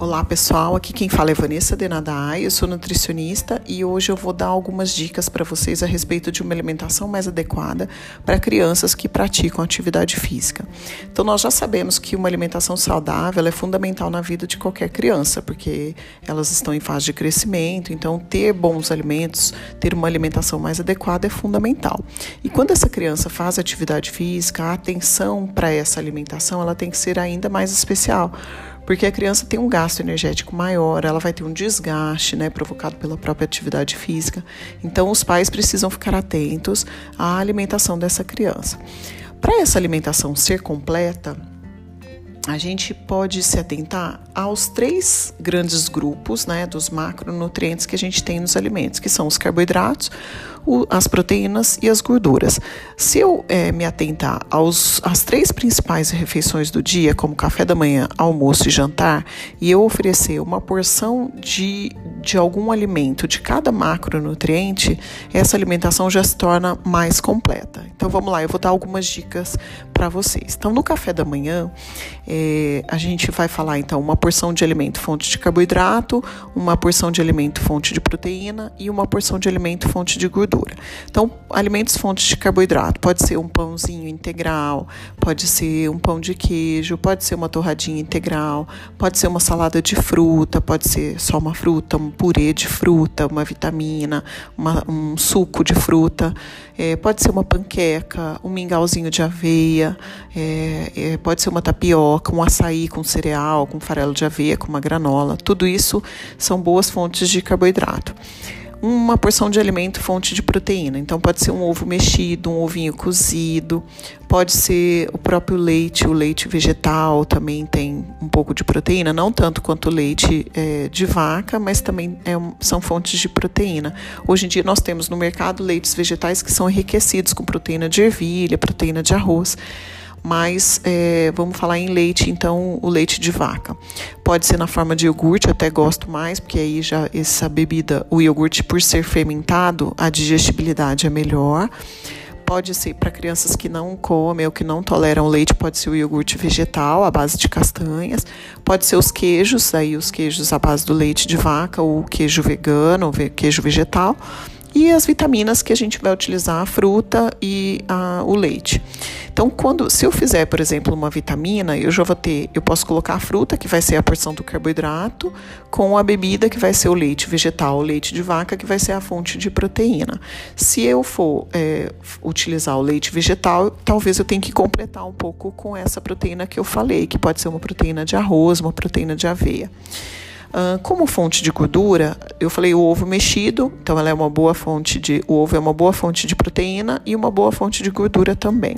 Olá pessoal, aqui quem fala é Vanessa Denadai, eu sou nutricionista e hoje eu vou dar algumas dicas para vocês a respeito de uma alimentação mais adequada para crianças que praticam atividade física. Então nós já sabemos que uma alimentação saudável é fundamental na vida de qualquer criança, porque elas estão em fase de crescimento, então ter bons alimentos, ter uma alimentação mais adequada é fundamental. E quando essa criança faz atividade física, a atenção para essa alimentação ela tem que ser ainda mais especial porque a criança tem um gasto energético maior, ela vai ter um desgaste, né, provocado pela própria atividade física. Então, os pais precisam ficar atentos à alimentação dessa criança. Para essa alimentação ser completa, a gente pode se atentar aos três grandes grupos né, dos macronutrientes que a gente tem nos alimentos, que são os carboidratos, o, as proteínas e as gorduras. Se eu é, me atentar aos, às três principais refeições do dia, como café da manhã, almoço e jantar, e eu oferecer uma porção de, de algum alimento de cada macronutriente, essa alimentação já se torna mais completa. Então vamos lá, eu vou dar algumas dicas para vocês. Então, no café da manhã, é, a gente vai falar então uma porção de alimento fonte de carboidrato, uma porção de alimento fonte de proteína e uma porção de alimento fonte de gordura gordura. Então, alimentos fontes de carboidrato, pode ser um pãozinho integral, pode ser um pão de queijo, pode ser uma torradinha integral, pode ser uma salada de fruta, pode ser só uma fruta, um purê de fruta, uma vitamina, uma, um suco de fruta, é, pode ser uma panqueca, um mingauzinho de aveia, é, é, pode ser uma tapioca, um açaí com cereal, com farelo de aveia, com uma granola. Tudo isso são boas fontes de carboidrato uma porção de alimento fonte de proteína. Então, pode ser um ovo mexido, um ovinho cozido, pode ser o próprio leite, o leite vegetal também tem um pouco de proteína, não tanto quanto o leite é, de vaca, mas também é, são fontes de proteína. Hoje em dia, nós temos no mercado leites vegetais que são enriquecidos com proteína de ervilha, proteína de arroz mas é, vamos falar em leite, então o leite de vaca. Pode ser na forma de iogurte, até gosto mais, porque aí já essa bebida, o iogurte, por ser fermentado, a digestibilidade é melhor. Pode ser para crianças que não comem ou que não toleram leite, pode ser o iogurte vegetal, à base de castanhas. Pode ser os queijos, aí os queijos à base do leite de vaca, ou queijo vegano, ou queijo vegetal e as vitaminas que a gente vai utilizar, a fruta e a, o leite. Então, quando, se eu fizer, por exemplo, uma vitamina, eu já vou ter, eu posso colocar a fruta, que vai ser a porção do carboidrato, com a bebida, que vai ser o leite vegetal, o leite de vaca, que vai ser a fonte de proteína. Se eu for é, utilizar o leite vegetal, talvez eu tenha que completar um pouco com essa proteína que eu falei, que pode ser uma proteína de arroz, uma proteína de aveia. Como fonte de gordura, eu falei o ovo mexido, então ela é uma boa fonte de. O ovo é uma boa fonte de proteína e uma boa fonte de gordura também.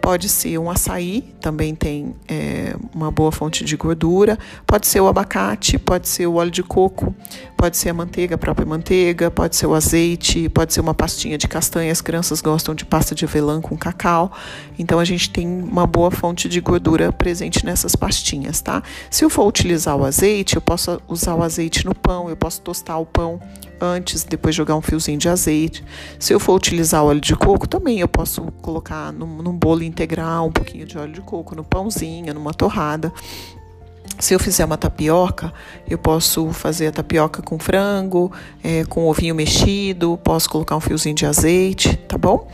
Pode ser um açaí, também tem é, uma boa fonte de gordura. Pode ser o abacate, pode ser o óleo de coco, pode ser a manteiga, a própria manteiga, pode ser o azeite, pode ser uma pastinha de castanha. As crianças gostam de pasta de avelã com cacau. Então a gente tem uma boa fonte de gordura presente nessas pastinhas, tá? Se eu for utilizar o azeite, eu posso usar o azeite no pão, eu posso tostar o pão antes, depois jogar um fiozinho de azeite. Se eu for utilizar óleo de coco, também eu posso colocar num, num bolo integral um pouquinho de óleo de coco, no pãozinho, numa torrada. Se eu fizer uma tapioca, eu posso fazer a tapioca com frango, é, com ovinho mexido, posso colocar um fiozinho de azeite, tá bom?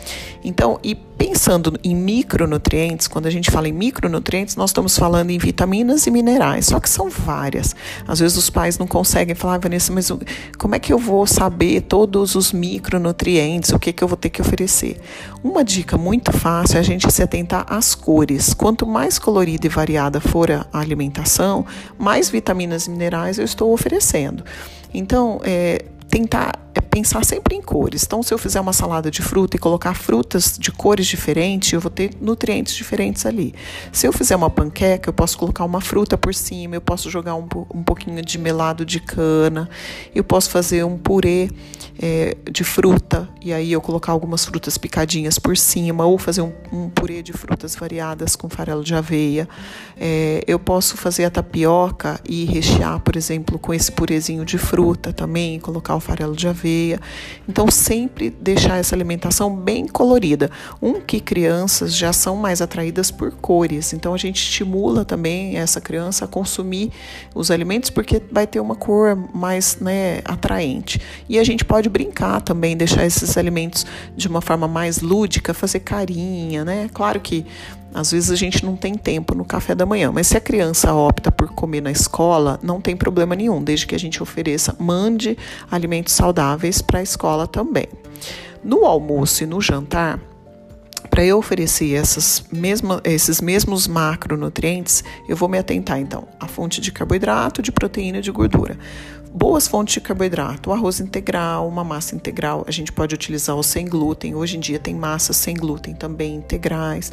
Então, e pensando em micronutrientes, quando a gente fala em micronutrientes, nós estamos falando em vitaminas e minerais, só que são várias. Às vezes os pais não conseguem falar, ah, Vanessa, mas como é que eu vou saber todos os micronutrientes, o que, que eu vou ter que oferecer? Uma dica muito fácil é a gente se atentar às cores. Quanto mais colorida e variada for a alimentação, mais vitaminas e minerais eu estou oferecendo. Então, é, tentar é pensar sempre em cores. Então, se eu fizer uma salada de fruta e colocar frutas de cores diferentes, eu vou ter nutrientes diferentes ali. Se eu fizer uma panqueca, eu posso colocar uma fruta por cima, eu posso jogar um, um pouquinho de melado de cana, eu posso fazer um purê é, de fruta e aí eu colocar algumas frutas picadinhas por cima, ou fazer um, um purê de frutas variadas com farelo de aveia. É, eu posso fazer a tapioca e rechear, por exemplo, com esse purezinho de fruta também, colocar o farelo de aveia Então, sempre deixar essa alimentação bem colorida. Um que crianças já são mais atraídas por cores, então a gente estimula também essa criança a consumir os alimentos porque vai ter uma cor mais né, atraente. E a gente pode brincar também, deixar esses alimentos de uma forma mais lúdica, fazer carinha, né? Claro que às vezes a gente não tem tempo no café da manhã, mas se a criança opta por comer na escola, não tem problema nenhum, desde que a gente ofereça, mande alimentos saudáveis para a escola também. No almoço e no jantar, para eu oferecer essas esses mesmos macronutrientes, eu vou me atentar então à fonte de carboidrato, de proteína e de gordura boas fontes de carboidrato, arroz integral, uma massa integral. A gente pode utilizar o sem glúten. Hoje em dia tem massas sem glúten também integrais.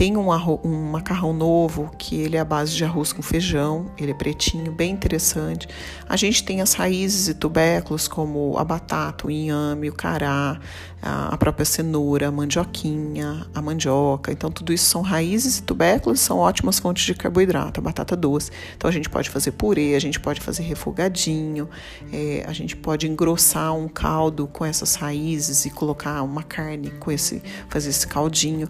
Tem um, um macarrão novo que ele é a base de arroz com feijão. Ele é pretinho, bem interessante. A gente tem as raízes e tubérculos como a batata, o inhame, o cará, a própria cenoura, a mandioquinha, a mandioca. Então, tudo isso são raízes e tubérculos, são ótimas fontes de carboidrato, a batata doce. Então, a gente pode fazer purê, a gente pode fazer refogadinho, é, a gente pode engrossar um caldo com essas raízes e colocar uma carne com esse, fazer esse caldinho.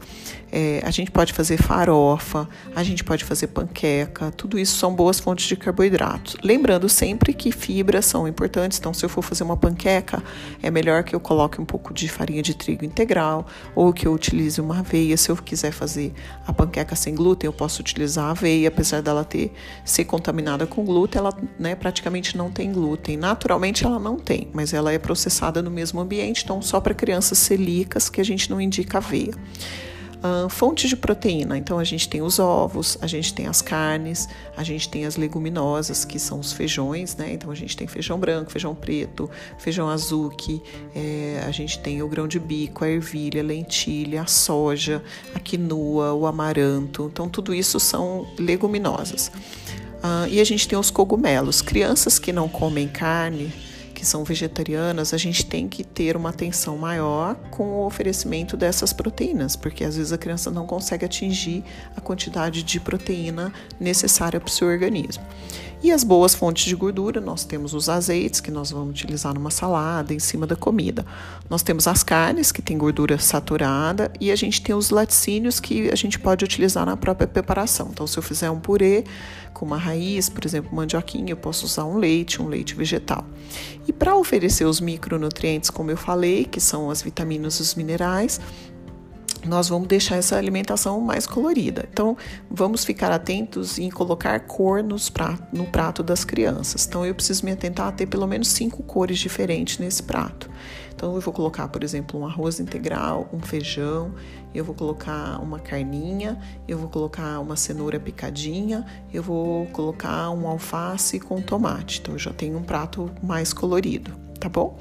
É, a gente pode fazer farofa, a gente pode fazer panqueca, tudo isso são boas fontes de carboidratos. Lembrando sempre que fibras são importantes, então se eu for fazer uma panqueca, é melhor que eu coloque um pouco de farinha de trigo integral ou que eu utilize uma aveia. Se eu quiser fazer a panqueca sem glúten, eu posso utilizar a aveia, apesar dela ter ser contaminada com glúten, ela né, praticamente não tem glúten. Naturalmente ela não tem, mas ela é processada no mesmo ambiente, então só para crianças celíacas que a gente não indica aveia. Uh, fontes de proteína, então a gente tem os ovos, a gente tem as carnes, a gente tem as leguminosas, que são os feijões, né? Então a gente tem feijão branco, feijão preto, feijão azuki, é, a gente tem o grão de bico, a ervilha, a lentilha, a soja, a quinoa, o amaranto. Então tudo isso são leguminosas. Uh, e a gente tem os cogumelos. Crianças que não comem carne, que são vegetarianas, a gente tem que ter uma atenção maior com o oferecimento dessas proteínas, porque às vezes a criança não consegue atingir a quantidade de proteína necessária para o seu organismo. E as boas fontes de gordura, nós temos os azeites, que nós vamos utilizar numa salada, em cima da comida. Nós temos as carnes, que tem gordura saturada, e a gente tem os laticínios, que a gente pode utilizar na própria preparação. Então, se eu fizer um purê com uma raiz, por exemplo, mandioquinha, eu posso usar um leite, um leite vegetal. E para oferecer os micronutrientes, como eu falei, que são as vitaminas e os minerais, nós vamos deixar essa alimentação mais colorida. Então, vamos ficar atentos em colocar cor prato, no prato das crianças. Então, eu preciso me atentar a ter pelo menos cinco cores diferentes nesse prato. Então, eu vou colocar, por exemplo, um arroz integral, um feijão, eu vou colocar uma carninha, eu vou colocar uma cenoura picadinha, eu vou colocar um alface com tomate. Então, eu já tenho um prato mais colorido, tá bom?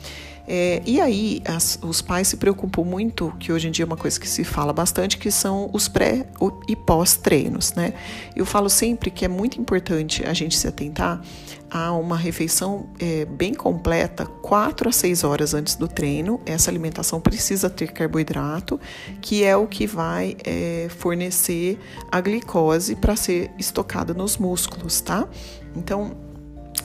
É, e aí, as, os pais se preocupam muito, que hoje em dia é uma coisa que se fala bastante, que são os pré e pós-treinos, né? Eu falo sempre que é muito importante a gente se atentar a uma refeição é, bem completa, 4 a 6 horas antes do treino. Essa alimentação precisa ter carboidrato, que é o que vai é, fornecer a glicose para ser estocada nos músculos, tá? Então,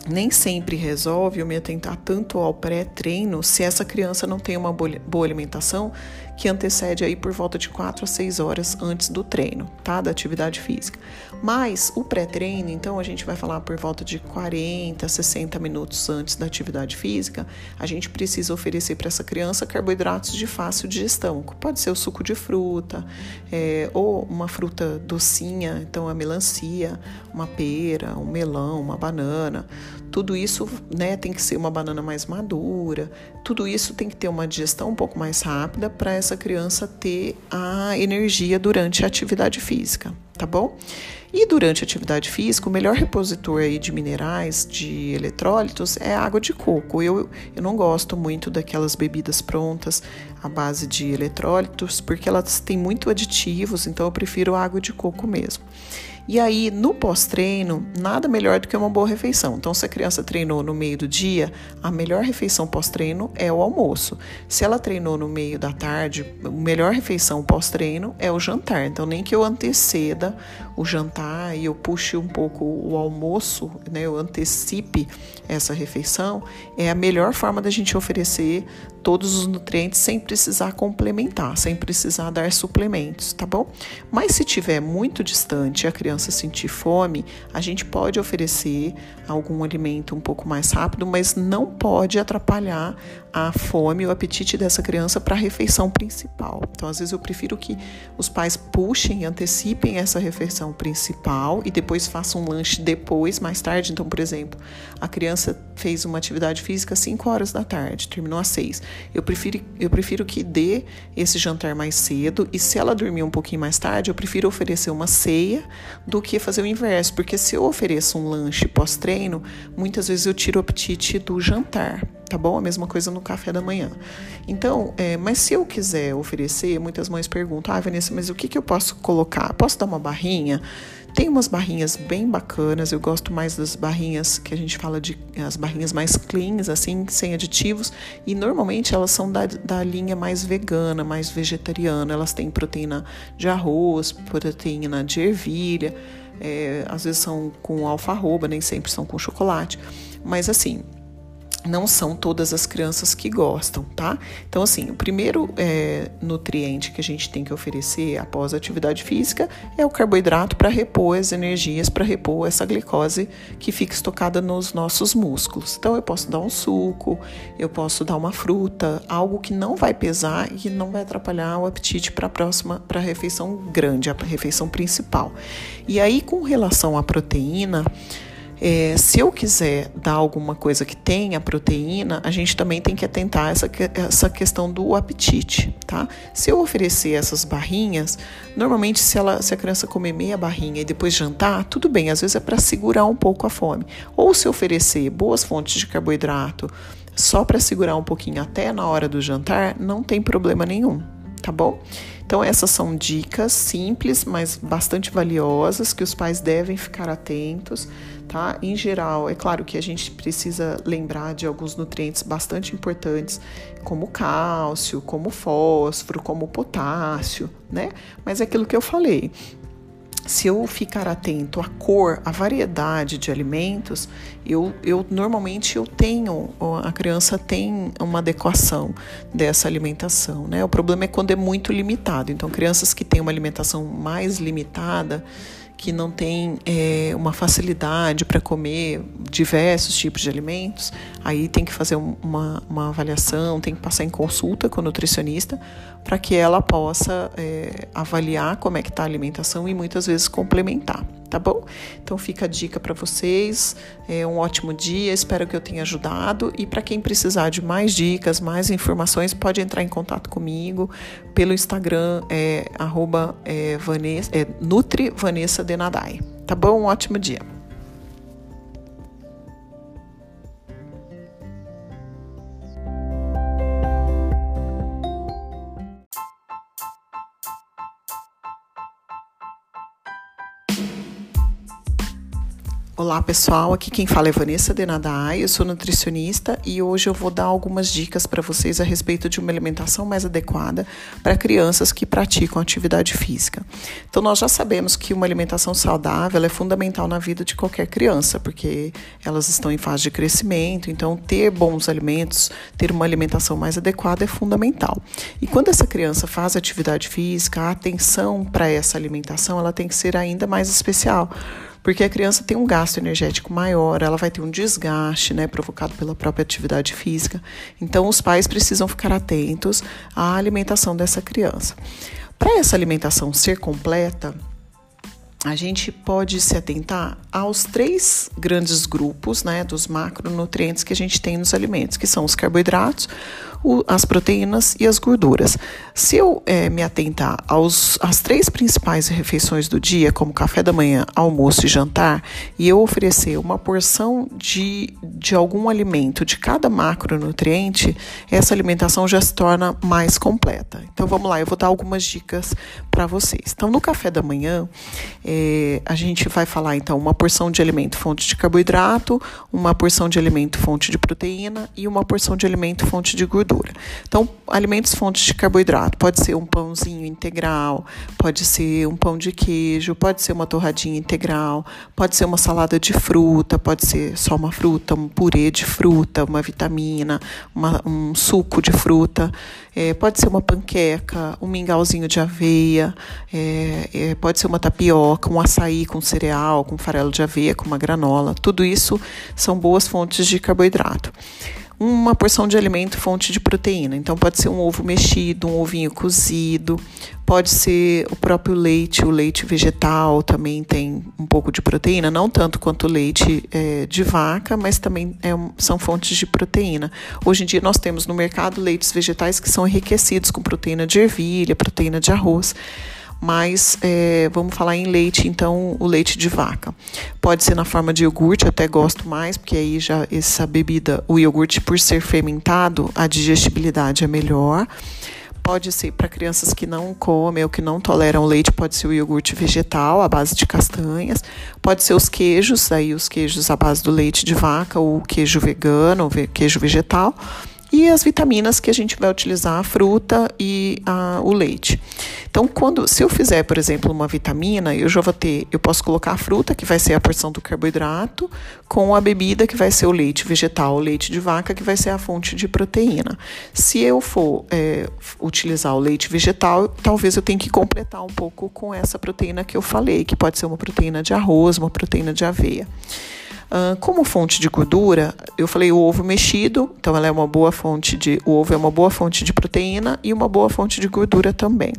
nem sempre resolve eu me atentar tanto ao pré-treino se essa criança não tem uma boa alimentação que antecede aí por volta de 4 a 6 horas antes do treino, tá? Da atividade física. Mas o pré-treino, então, a gente vai falar por volta de 40 a 60 minutos antes da atividade física, a gente precisa oferecer para essa criança carboidratos de fácil digestão. Pode ser o suco de fruta, é, ou uma fruta docinha, então a melancia, uma pera, um melão, uma banana. Tudo isso né, tem que ser uma banana mais madura, tudo isso tem que ter uma digestão um pouco mais rápida para essa criança ter a energia durante a atividade física, tá bom? E durante a atividade física, o melhor repositor aí de minerais, de eletrólitos, é água de coco. Eu, eu não gosto muito daquelas bebidas prontas à base de eletrólitos, porque elas têm muito aditivos, então eu prefiro água de coco mesmo. E aí, no pós-treino, nada melhor do que uma boa refeição. Então, se a criança treinou no meio do dia, a melhor refeição pós-treino é o almoço. Se ela treinou no meio da tarde, a melhor refeição pós-treino é o jantar. Então, nem que eu anteceda ceda o jantar e eu puxe um pouco o almoço, né, eu antecipe essa refeição, é a melhor forma da gente oferecer todos os nutrientes sem precisar complementar, sem precisar dar suplementos, tá bom? Mas se tiver muito distante e a criança sentir fome, a gente pode oferecer algum alimento um pouco mais rápido, mas não pode atrapalhar a fome o apetite dessa criança para a refeição principal. Então, às vezes eu prefiro que os pais puxem, antecipem essa refeição principal e depois façam um lanche depois, mais tarde. Então, por exemplo, a criança fez uma atividade física às 5 horas da tarde, terminou às 6. Eu prefiro, eu prefiro que dê esse jantar mais cedo e se ela dormir um pouquinho mais tarde, eu prefiro oferecer uma ceia do que fazer o inverso, porque se eu ofereço um lanche pós-treino, muitas vezes eu tiro o apetite do jantar tá bom? A mesma coisa no café da manhã. Então, é, mas se eu quiser oferecer, muitas mães perguntam: ah, Vanessa, mas o que, que eu posso colocar? Posso dar uma barrinha? Tem umas barrinhas bem bacanas, eu gosto mais das barrinhas que a gente fala de as barrinhas mais cleans, assim, sem aditivos, e normalmente elas são da, da linha mais vegana, mais vegetariana. Elas têm proteína de arroz, proteína de ervilha, é, às vezes são com alfarroba, nem sempre são com chocolate. Mas assim, não são todas as crianças que gostam, tá? Então, assim, o primeiro é, nutriente que a gente tem que oferecer após a atividade física é o carboidrato para repor as energias, para repor essa glicose que fica estocada nos nossos músculos. Então, eu posso dar um suco, eu posso dar uma fruta, algo que não vai pesar e que não vai atrapalhar o apetite para a próxima, para a refeição grande, a refeição principal. E aí, com relação à proteína, é, se eu quiser dar alguma coisa que tenha proteína, a gente também tem que atentar essa, essa questão do apetite, tá? Se eu oferecer essas barrinhas, normalmente se, ela, se a criança comer meia barrinha e depois jantar, tudo bem, às vezes é para segurar um pouco a fome. Ou se oferecer boas fontes de carboidrato só para segurar um pouquinho até na hora do jantar, não tem problema nenhum, tá bom? Então, essas são dicas simples, mas bastante valiosas que os pais devem ficar atentos, tá? Em geral, é claro que a gente precisa lembrar de alguns nutrientes bastante importantes, como cálcio, como fósforo, como potássio, né? Mas é aquilo que eu falei se eu ficar atento à cor, à variedade de alimentos, eu, eu normalmente eu tenho, a criança tem uma adequação dessa alimentação, né? O problema é quando é muito limitado. Então, crianças que têm uma alimentação mais limitada, que não tem é, uma facilidade para comer diversos tipos de alimentos, aí tem que fazer uma, uma avaliação, tem que passar em consulta com o nutricionista para que ela possa é, avaliar como é que está a alimentação e muitas vezes complementar, tá bom? Então fica a dica para vocês, é um ótimo dia, espero que eu tenha ajudado e para quem precisar de mais dicas, mais informações, pode entrar em contato comigo pelo Instagram, é, arroba, é, Vanessa, é, Nutri Vanessa Denadai, tá bom? Um ótimo dia. Olá pessoal, aqui quem fala é Vanessa Denadai, eu sou nutricionista e hoje eu vou dar algumas dicas para vocês a respeito de uma alimentação mais adequada para crianças que praticam atividade física. Então nós já sabemos que uma alimentação saudável é fundamental na vida de qualquer criança, porque elas estão em fase de crescimento, então ter bons alimentos, ter uma alimentação mais adequada é fundamental. E quando essa criança faz atividade física, a atenção para essa alimentação ela tem que ser ainda mais especial porque a criança tem um gasto energético maior, ela vai ter um desgaste, né, provocado pela própria atividade física. Então, os pais precisam ficar atentos à alimentação dessa criança. Para essa alimentação ser completa, a gente pode se atentar aos três grandes grupos né, dos macronutrientes que a gente tem nos alimentos, que são os carboidratos, o, as proteínas e as gorduras. Se eu é, me atentar aos, às três principais refeições do dia, como café da manhã, almoço e jantar, e eu oferecer uma porção de, de algum alimento de cada macronutriente, essa alimentação já se torna mais completa. Então vamos lá, eu vou dar algumas dicas para vocês. Então, no café da manhã, é, a gente vai falar então uma porção de alimento fonte de carboidrato, uma porção de alimento fonte de proteína e uma porção de alimento fonte de gordura gordura. Então, alimentos fontes de carboidrato, pode ser um pãozinho integral, pode ser um pão de queijo, pode ser uma torradinha integral, pode ser uma salada de fruta, pode ser só uma fruta, um purê de fruta, uma vitamina, uma, um suco de fruta, é, pode ser uma panqueca, um mingauzinho de aveia, é, é, pode ser uma tapioca, um açaí com cereal, com farelo de aveia, com uma granola. Tudo isso são boas fontes de carboidrato uma porção de alimento fonte de proteína. Então, pode ser um ovo mexido, um ovinho cozido, pode ser o próprio leite, o leite vegetal também tem um pouco de proteína, não tanto quanto o leite é, de vaca, mas também é, são fontes de proteína. Hoje em dia, nós temos no mercado leites vegetais que são enriquecidos com proteína de ervilha, proteína de arroz mas é, vamos falar em leite, então o leite de vaca. Pode ser na forma de iogurte, até gosto mais, porque aí já essa bebida, o iogurte, por ser fermentado, a digestibilidade é melhor. Pode ser para crianças que não comem ou que não toleram leite, pode ser o iogurte vegetal, à base de castanhas. Pode ser os queijos, aí os queijos à base do leite de vaca, ou queijo vegano, ou queijo vegetal e as vitaminas que a gente vai utilizar, a fruta e a, o leite. Então, quando, se eu fizer, por exemplo, uma vitamina, eu já vou ter, eu posso colocar a fruta, que vai ser a porção do carboidrato, com a bebida, que vai ser o leite vegetal, o leite de vaca, que vai ser a fonte de proteína. Se eu for é, utilizar o leite vegetal, talvez eu tenha que completar um pouco com essa proteína que eu falei, que pode ser uma proteína de arroz, uma proteína de aveia. Uh, como fonte de gordura, eu falei o ovo mexido, então ela é uma boa fonte de. O ovo é uma boa fonte de proteína e uma boa fonte de gordura também.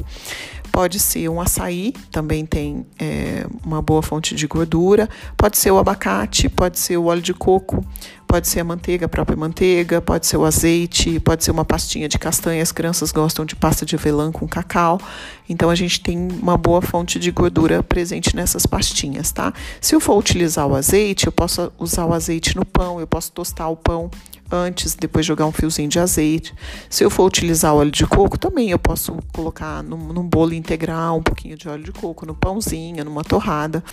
Pode ser um açaí, também tem é, uma boa fonte de gordura. Pode ser o abacate, pode ser o óleo de coco, pode ser a manteiga, a própria manteiga, pode ser o azeite, pode ser uma pastinha de castanha. As crianças gostam de pasta de avelã com cacau. Então a gente tem uma boa fonte de gordura presente nessas pastinhas, tá? Se eu for utilizar o azeite, eu posso usar o azeite no pão, eu posso tostar o pão antes, depois jogar um fiozinho de azeite. Se eu for utilizar óleo de coco, também eu posso colocar num, num bolo integral um pouquinho de óleo de coco, no pãozinho, numa torrada.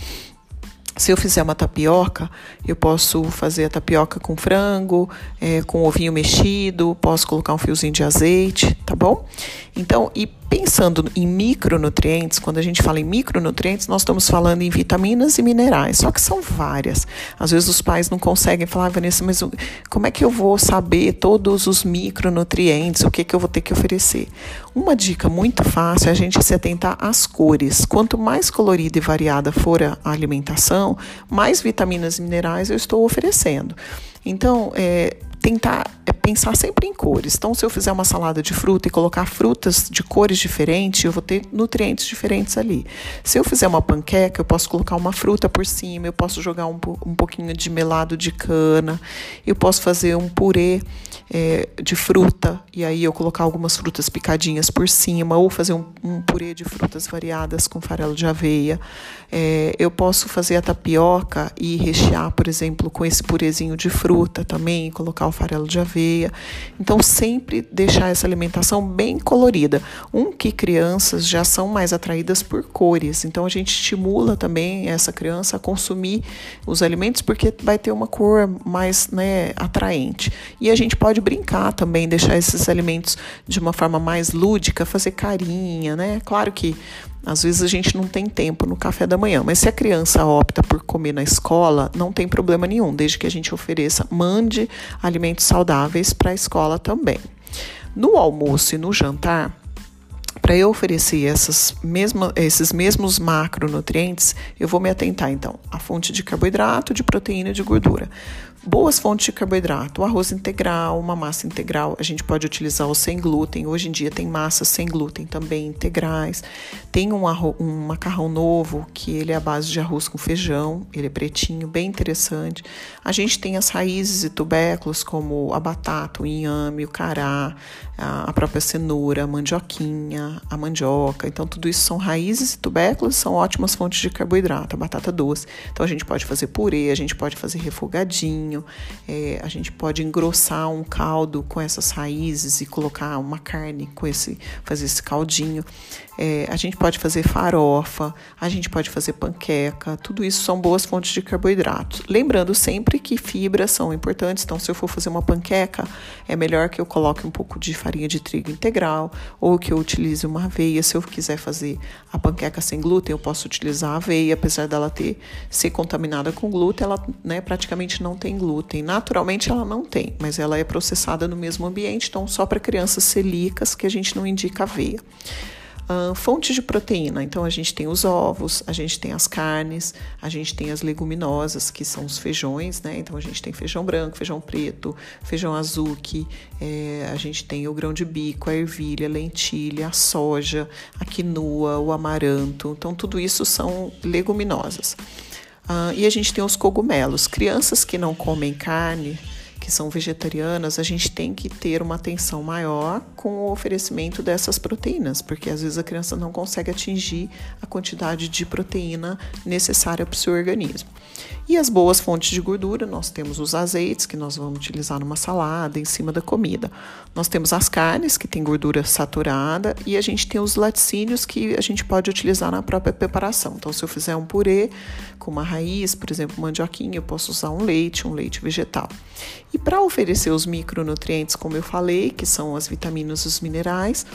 Se eu fizer uma tapioca, eu posso fazer a tapioca com frango, é, com ovinho mexido, posso colocar um fiozinho de azeite, tá bom? Então, e pensando em micronutrientes, quando a gente fala em micronutrientes, nós estamos falando em vitaminas e minerais, só que são várias. Às vezes os pais não conseguem falar, ah, Vanessa, mas como é que eu vou saber todos os micronutrientes, o que, que eu vou ter que oferecer? Uma dica muito fácil é a gente se atentar às cores. Quanto mais colorida e variada for a alimentação, mais vitaminas e minerais eu estou oferecendo. Então, é, tentar pensar sempre em cores. Então, se eu fizer uma salada de fruta e colocar frutas de cores diferentes, eu vou ter nutrientes diferentes ali. Se eu fizer uma panqueca, eu posso colocar uma fruta por cima, eu posso jogar um, um pouquinho de melado de cana, eu posso fazer um purê é, de fruta e aí eu colocar algumas frutas picadinhas por cima, ou fazer um, um purê de frutas variadas com farelo de aveia. É, eu posso fazer a tapioca e rechear, por exemplo, com esse purezinho de fruta também, colocar o farelo de aveia. Então, sempre deixar essa alimentação bem colorida. Um que crianças já são mais atraídas por cores, então a gente estimula também essa criança a consumir os alimentos porque vai ter uma cor mais né, atraente. E a gente pode brincar também, deixar esses alimentos de uma forma mais lúdica, fazer carinha, né? Claro que às vezes a gente não tem tempo no café da manhã, mas se a criança opta por comer na escola, não tem problema nenhum, desde que a gente ofereça, mande alimentos saudáveis para a escola também. No almoço e no jantar, para eu oferecer essas mesma, esses mesmos macronutrientes, eu vou me atentar então à fonte de carboidrato, de proteína e de gordura boas fontes de carboidrato, o arroz integral, uma massa integral, a gente pode utilizar o sem glúten. Hoje em dia tem massas sem glúten também integrais. Tem um, arroz, um macarrão novo que ele é a base de arroz com feijão, ele é pretinho, bem interessante. A gente tem as raízes e tubérculos como a batata, o inhame, o cará, a própria cenoura, a mandioquinha, a mandioca. Então, tudo isso são raízes e tubérculos, são ótimas fontes de carboidrato, a batata doce. Então, a gente pode fazer purê, a gente pode fazer refogadinho, é, a gente pode engrossar um caldo com essas raízes e colocar uma carne com esse, fazer esse caldinho. É, a gente pode fazer farofa, a gente pode fazer panqueca, tudo isso são boas fontes de carboidratos. Lembrando sempre que fibras são importantes, então se eu for fazer uma panqueca, é melhor que eu coloque um pouco de farinha de trigo integral ou que eu utilize uma aveia. Se eu quiser fazer a panqueca sem glúten, eu posso utilizar a aveia, apesar dela ter ser contaminada com glúten, ela né, praticamente não tem glúten. Naturalmente ela não tem, mas ela é processada no mesmo ambiente, então só para crianças celíacas que a gente não indica aveia. Uh, fontes de proteína, então a gente tem os ovos, a gente tem as carnes, a gente tem as leguminosas, que são os feijões, né? Então a gente tem feijão branco, feijão preto, feijão azul, é, a gente tem o grão de bico, a ervilha, a lentilha, a soja, a quinoa, o amaranto. Então tudo isso são leguminosas. Uh, e a gente tem os cogumelos. Crianças que não comem carne, que são vegetarianas, a gente tem que ter uma atenção maior com o oferecimento dessas proteínas, porque às vezes a criança não consegue atingir a quantidade de proteína necessária para o seu organismo. E as boas fontes de gordura, nós temos os azeites, que nós vamos utilizar numa salada, em cima da comida. Nós temos as carnes, que tem gordura saturada, e a gente tem os laticínios, que a gente pode utilizar na própria preparação. Então, se eu fizer um purê com uma raiz, por exemplo, mandioquinha, eu posso usar um leite, um leite vegetal. E para oferecer os micronutrientes, como eu falei, que são as vitaminas e os minerais,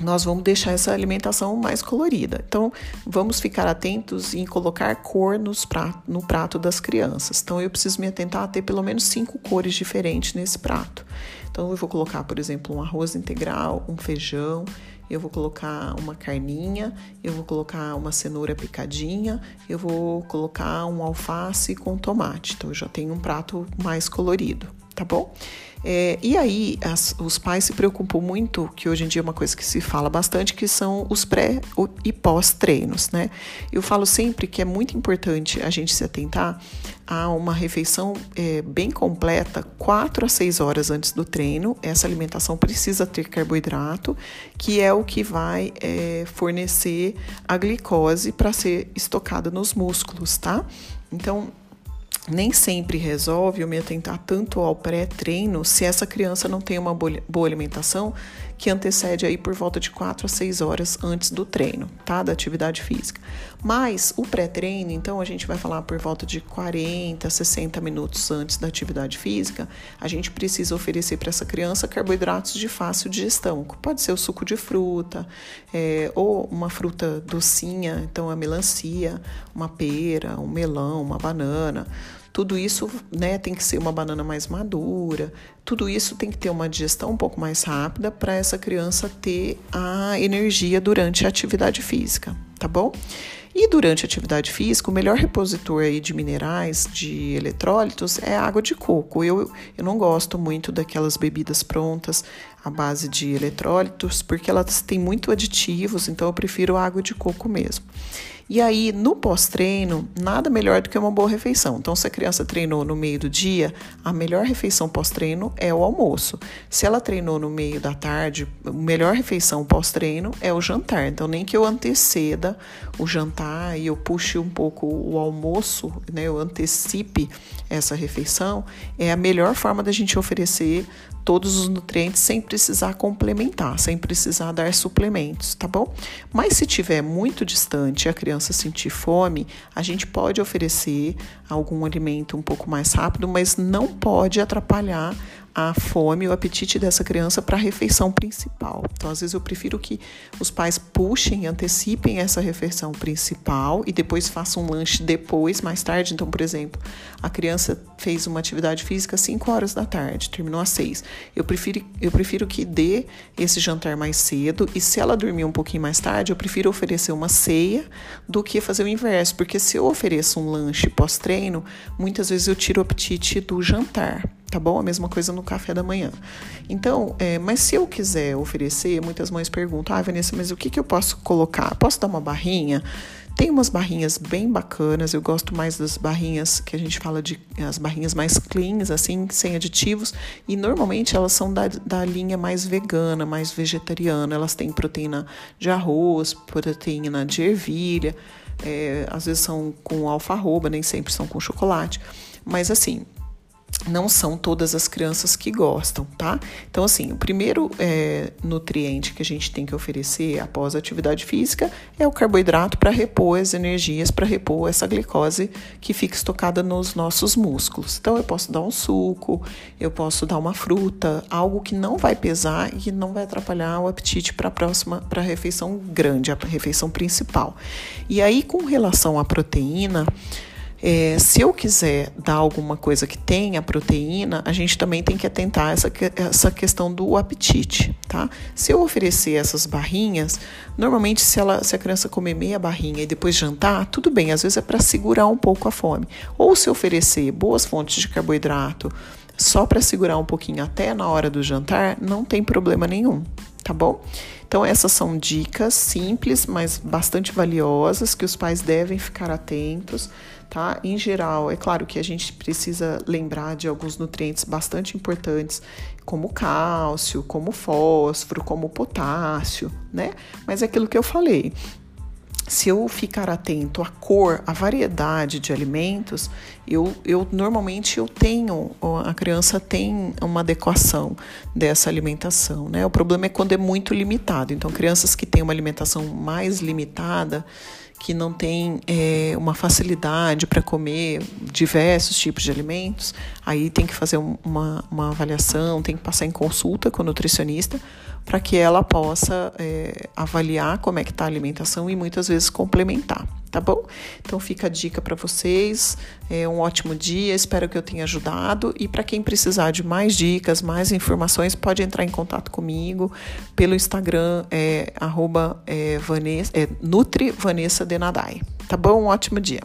nós vamos deixar essa alimentação mais colorida. Então, vamos ficar atentos em colocar cor nos prato, no prato das crianças. Então, eu preciso me atentar a ter pelo menos cinco cores diferentes nesse prato. Então, eu vou colocar, por exemplo, um arroz integral, um feijão, eu vou colocar uma carninha, eu vou colocar uma cenoura picadinha, eu vou colocar um alface com tomate. Então, eu já tenho um prato mais colorido, tá bom? É, e aí, as, os pais se preocupam muito, que hoje em dia é uma coisa que se fala bastante, que são os pré e pós-treinos, né? Eu falo sempre que é muito importante a gente se atentar a uma refeição é, bem completa, 4 a 6 horas antes do treino. Essa alimentação precisa ter carboidrato, que é o que vai é, fornecer a glicose para ser estocada nos músculos, tá? Então, nem sempre resolve eu me atentar tanto ao pré-treino se essa criança não tem uma boa alimentação que antecede aí por volta de 4 a 6 horas antes do treino, tá? Da atividade física. Mas o pré-treino, então a gente vai falar por volta de 40, 60 minutos antes da atividade física, a gente precisa oferecer para essa criança carboidratos de fácil digestão. Pode ser o suco de fruta, é, ou uma fruta docinha, então a melancia, uma pera, um melão, uma banana. Tudo isso né, tem que ser uma banana mais madura, tudo isso tem que ter uma digestão um pouco mais rápida para essa criança ter a energia durante a atividade física, tá bom? E durante a atividade física, o melhor repositor aí de minerais, de eletrólitos, é a água de coco. Eu, eu não gosto muito daquelas bebidas prontas à base de eletrólitos, porque elas têm muito aditivos, então eu prefiro a água de coco mesmo. E aí, no pós-treino, nada melhor do que uma boa refeição. Então, se a criança treinou no meio do dia, a melhor refeição pós-treino é o almoço. Se ela treinou no meio da tarde, a melhor refeição pós-treino é o jantar. Então, nem que eu anteceda o jantar e eu puxe um pouco o almoço, né, eu antecipe essa refeição, é a melhor forma da gente oferecer todos os nutrientes sem precisar complementar, sem precisar dar suplementos, tá bom? Mas se tiver muito distante a criança sentir fome, a gente pode oferecer algum alimento um pouco mais rápido, mas não pode atrapalhar a fome, o apetite dessa criança para a refeição principal. Então, às vezes, eu prefiro que os pais puxem, antecipem essa refeição principal e depois façam um lanche depois, mais tarde. Então, por exemplo, a criança fez uma atividade física às 5 horas da tarde, terminou às 6. Eu prefiro, eu prefiro que dê esse jantar mais cedo e se ela dormir um pouquinho mais tarde, eu prefiro oferecer uma ceia do que fazer o inverso, porque se eu ofereço um lanche pós-treino, muitas vezes eu tiro o apetite do jantar tá bom? A mesma coisa no café da manhã. Então, é, mas se eu quiser oferecer, muitas mães perguntam, ah, Vanessa, mas o que, que eu posso colocar? Posso dar uma barrinha? Tem umas barrinhas bem bacanas, eu gosto mais das barrinhas que a gente fala de as barrinhas mais cleans, assim, sem aditivos, e normalmente elas são da, da linha mais vegana, mais vegetariana. Elas têm proteína de arroz, proteína de ervilha, é, às vezes são com alfarroba, nem sempre são com chocolate. Mas assim, não são todas as crianças que gostam, tá? Então, assim, o primeiro é, nutriente que a gente tem que oferecer após a atividade física é o carboidrato para repor as energias, para repor essa glicose que fica estocada nos nossos músculos. Então, eu posso dar um suco, eu posso dar uma fruta, algo que não vai pesar e que não vai atrapalhar o apetite para a próxima, para a refeição grande, a refeição principal. E aí, com relação à proteína, é, se eu quiser dar alguma coisa que tenha proteína, a gente também tem que atentar essa, essa questão do apetite, tá? Se eu oferecer essas barrinhas, normalmente se, ela, se a criança comer meia barrinha e depois jantar, tudo bem, às vezes é para segurar um pouco a fome. Ou se oferecer boas fontes de carboidrato só para segurar um pouquinho até na hora do jantar, não tem problema nenhum, tá bom? Então, essas são dicas simples, mas bastante valiosas que os pais devem ficar atentos tá? Em geral, é claro que a gente precisa lembrar de alguns nutrientes bastante importantes, como cálcio, como fósforo, como potássio, né? Mas é aquilo que eu falei. Se eu ficar atento à cor, à variedade de alimentos, eu, eu normalmente eu tenho, a criança tem uma adequação dessa alimentação, né? O problema é quando é muito limitado. Então, crianças que têm uma alimentação mais limitada, que não tem é, uma facilidade para comer diversos tipos de alimentos, aí tem que fazer uma, uma avaliação, tem que passar em consulta com o nutricionista para que ela possa é, avaliar como é que está a alimentação e muitas vezes complementar, tá bom? Então fica a dica para vocês, é um ótimo dia, espero que eu tenha ajudado e para quem precisar de mais dicas, mais informações, pode entrar em contato comigo pelo Instagram, é, arroba, é, Vanessa, é, Nutri Vanessa Denadai, tá bom? Um ótimo dia.